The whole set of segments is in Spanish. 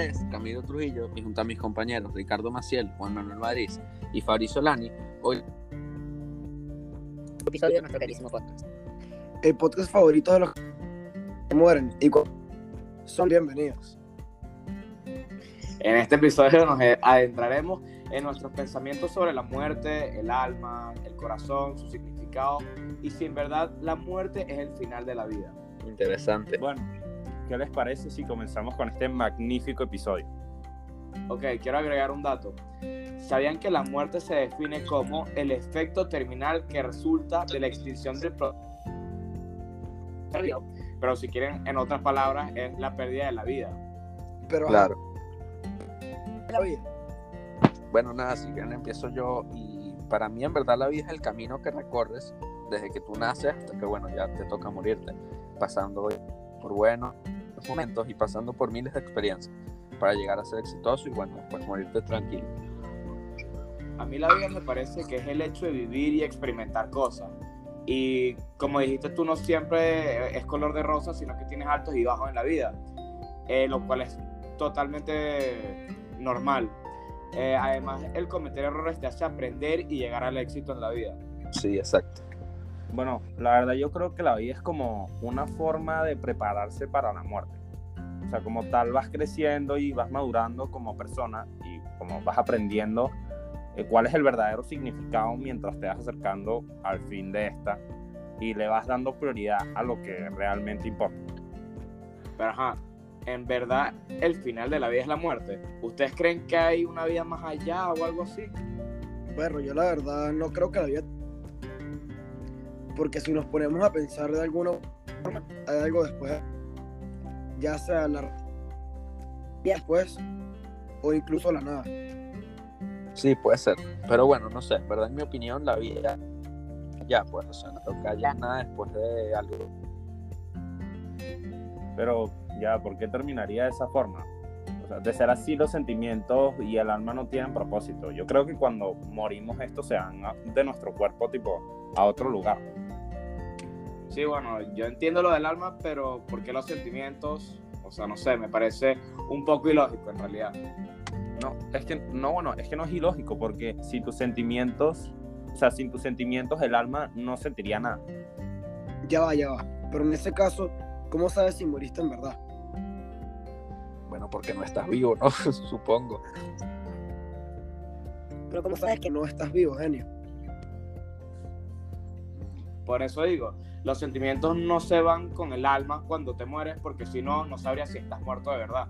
nombre es Camilo Trujillo y junto a mis compañeros Ricardo Maciel, Juan Manuel Madrid y Fabri Solani, hoy episodio de nuestro queridísimo podcast. El podcast favorito de los que mueren y son bienvenidos. En este episodio nos adentraremos en nuestros pensamientos sobre la muerte, el alma, el corazón, su significado y si en verdad la muerte es el final de la vida. interesante. Bueno, ¿qué les parece si comenzamos con este magnífico episodio? Ok, quiero agregar un dato. ¿Sabían que la muerte se define como el efecto terminal que resulta de la extinción del pro- Pero si quieren, en otras palabras, es la pérdida de la vida. Pero Claro. la vida. Bueno, nada, si quieren empiezo yo y para mí en verdad la vida es el camino que recorres desde que tú naces hasta que bueno, ya te toca morirte, pasando por momentos y pasando por miles de experiencias para llegar a ser exitoso y bueno, después morirte tranquilo. A mí la vida me parece que es el hecho de vivir y experimentar cosas. Y como dijiste tú, no siempre es color de rosa, sino que tienes altos y bajos en la vida, eh, lo cual es totalmente normal. Eh, además, el cometer errores te hace aprender y llegar al éxito en la vida. Sí, exacto. Bueno, la verdad yo creo que la vida es como una forma de prepararse para la muerte. O sea, como tal vas creciendo y vas madurando como persona y como vas aprendiendo eh, cuál es el verdadero significado mientras te vas acercando al fin de esta y le vas dando prioridad a lo que realmente importa. Pero ajá, en verdad, el final de la vida es la muerte. ¿Ustedes creen que hay una vida más allá o algo así? Pero yo la verdad no creo que la vida... Porque si nos ponemos a pensar de alguna forma, hay algo después. Ya sea la vida después o incluso la nada. Sí, puede ser. Pero bueno, no sé, en verdad en mi opinión la vida ya pues, o sea, no que haya nada después de algo. Pero ya, ¿por qué terminaría de esa forma? O sea, de ser así los sentimientos y el alma no tienen propósito. Yo creo que cuando morimos estos se van de nuestro cuerpo tipo a otro lugar. Sí, bueno, yo entiendo lo del alma, pero ¿por qué los sentimientos? O sea, no sé, me parece un poco ilógico en realidad. No, es que no, bueno, es que no es ilógico porque si tus sentimientos, o sea, sin tus sentimientos el alma no sentiría nada. Ya va, ya va. Pero en ese caso, ¿cómo sabes si moriste en verdad? Bueno, porque no estás vivo, ¿no? Supongo. Pero ¿Cómo ¿cómo sabes sabes que no estás vivo, genio? Por eso digo, los sentimientos no se van con el alma cuando te mueres, porque si no, no sabrías si estás muerto de verdad.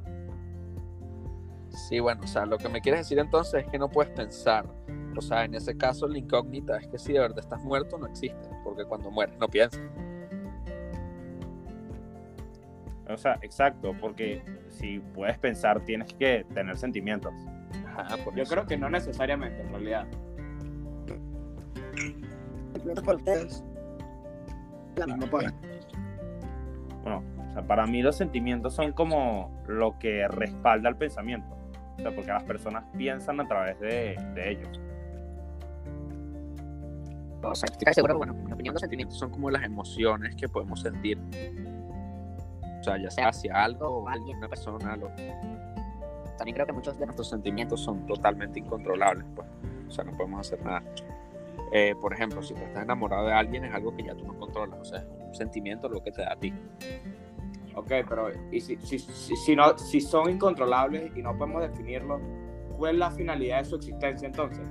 Sí, bueno, o sea, lo que me quieres decir entonces es que no puedes pensar. O sea, en ese caso la incógnita es que si de verdad estás muerto no existe, porque cuando mueres no piensas. O sea, exacto, porque si puedes pensar tienes que tener sentimientos. Ajá, por Yo eso. creo que no necesariamente, en realidad. Página. Bueno, o sea, para mí los sentimientos son como lo que respalda el pensamiento. O sea, porque las personas piensan a través de, de ellos. O sea, estoy casi seguro, bueno, en mi opinión, los sentimientos Sentimientos son como las emociones que podemos sentir. O sea, ya sea hacia algo o alguien, una persona, lo- también creo que muchos de nuestros sentimientos son totalmente incontrolables, pues. O sea, no podemos hacer nada. Eh, por ejemplo, si tú estás enamorado de alguien es algo que ya tú no controlas, o sea, es un sentimiento lo que te da a ti. Ok, pero ¿y si, si, si, si no, si son incontrolables y no podemos definirlos, ¿cuál es la finalidad de su existencia entonces?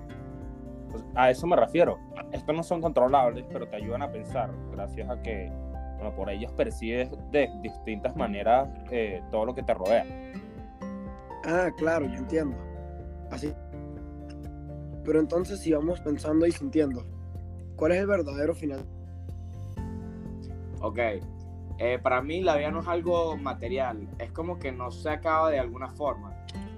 Pues, a eso me refiero. Estos no son controlables, pero te ayudan a pensar, gracias a que, bueno, por ellos percibes de distintas maneras eh, todo lo que te rodea. Ah, claro, yo entiendo. Así. Pero entonces, si vamos pensando y sintiendo, ¿cuál es el verdadero final? Ok, eh, para mí la vida no es algo material, es como que no se acaba de alguna forma.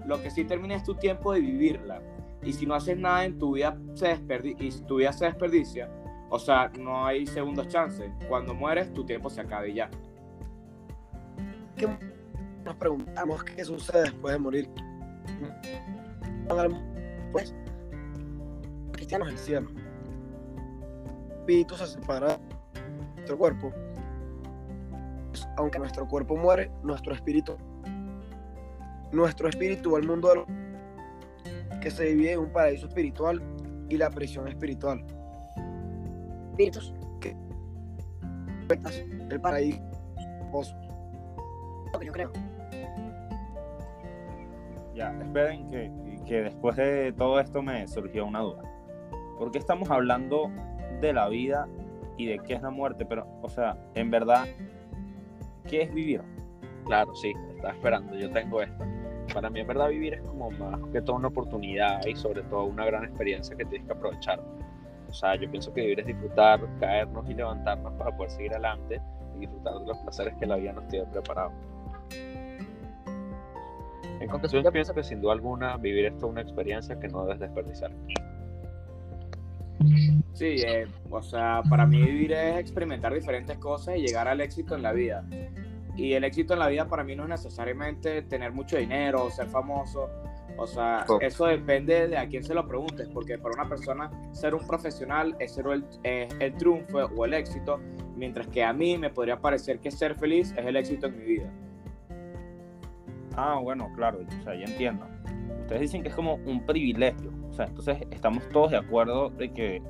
Lo que sí termina es tu tiempo de vivirla. Y si no haces nada en tu vida se y si tu vida se desperdicia, o sea, no hay segundos chances. Cuando mueres, tu tiempo se acaba y ya. ¿Qué nos preguntamos qué sucede después de morir? Pues, cristianos el cielo. El espíritu se separa de nuestro cuerpo. Aunque nuestro cuerpo muere, nuestro espíritu nuestro espíritu, el mundo de los que se divide en un paraíso espiritual y la prisión espiritual. Espíritus. El paraíso. Lo que yo creo. Ya, esperen que, que después de todo esto me surgió una duda. ¿Por qué estamos hablando de la vida y de qué es la muerte? Pero, o sea, en verdad, ¿qué es vivir? Claro, sí, estaba esperando, yo tengo esto. Para mí, en verdad, vivir es como más que toda una oportunidad y sobre todo una gran experiencia que tienes que aprovechar. O sea, yo pienso que vivir es disfrutar, caernos y levantarnos para poder seguir adelante y disfrutar de los placeres que la vida nos tiene preparado. En conclusión, yo pienso que sin duda alguna vivir esto es una experiencia que no debes desperdiciar. Sí, eh, o sea, para mí vivir es experimentar diferentes cosas y llegar al éxito en la vida. Y el éxito en la vida para mí no es necesariamente tener mucho dinero o ser famoso. O sea, Oh. eso depende de a quién se lo preguntes, porque para una persona ser un profesional es ser el, es el triunfo o el éxito, mientras que a mí me podría parecer que ser feliz es el éxito en mi vida. Ah, bueno, claro, o sea, ya entiendo. Ustedes dicen que es como un privilegio. O sea, entonces estamos todos de acuerdo de que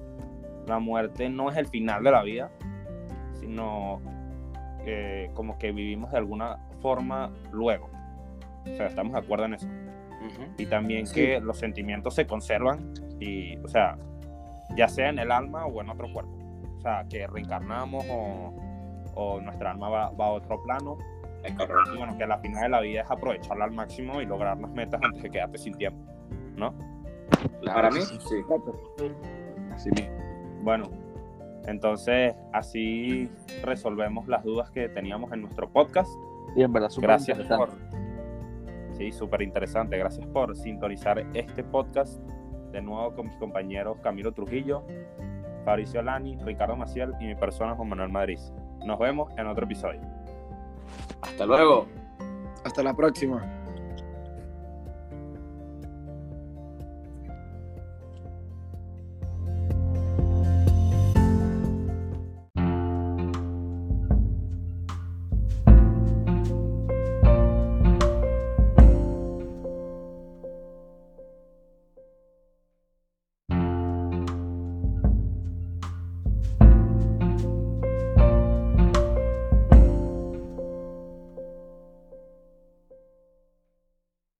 la muerte no es el final de la vida, sino que como que vivimos de alguna forma luego. O sea, estamos de acuerdo en eso. Y también Sí. que los sentimientos se conservan y, o sea, ya sea en el alma o en otro cuerpo. O sea, que reencarnamos o, o nuestra alma va, va a otro plano. Es correcto. Y bueno, que la final de la vida es aprovecharla al máximo y lograr las metas antes de quedarte sin tiempo, ¿no? Para mí, sí, sí. Así mismo. Bueno, entonces así resolvemos las dudas que teníamos en nuestro podcast. Y en verdad, súper Gracias por... interesante. Sí, súper interesante. Gracias por sintonizar este podcast de nuevo con mis compañeros Camilo Trujillo, Fabricio Lani, Ricardo Maciel y mi persona Juan Manuel Madrid. Nos vemos en otro episodio. Hasta luego. Hasta la próxima.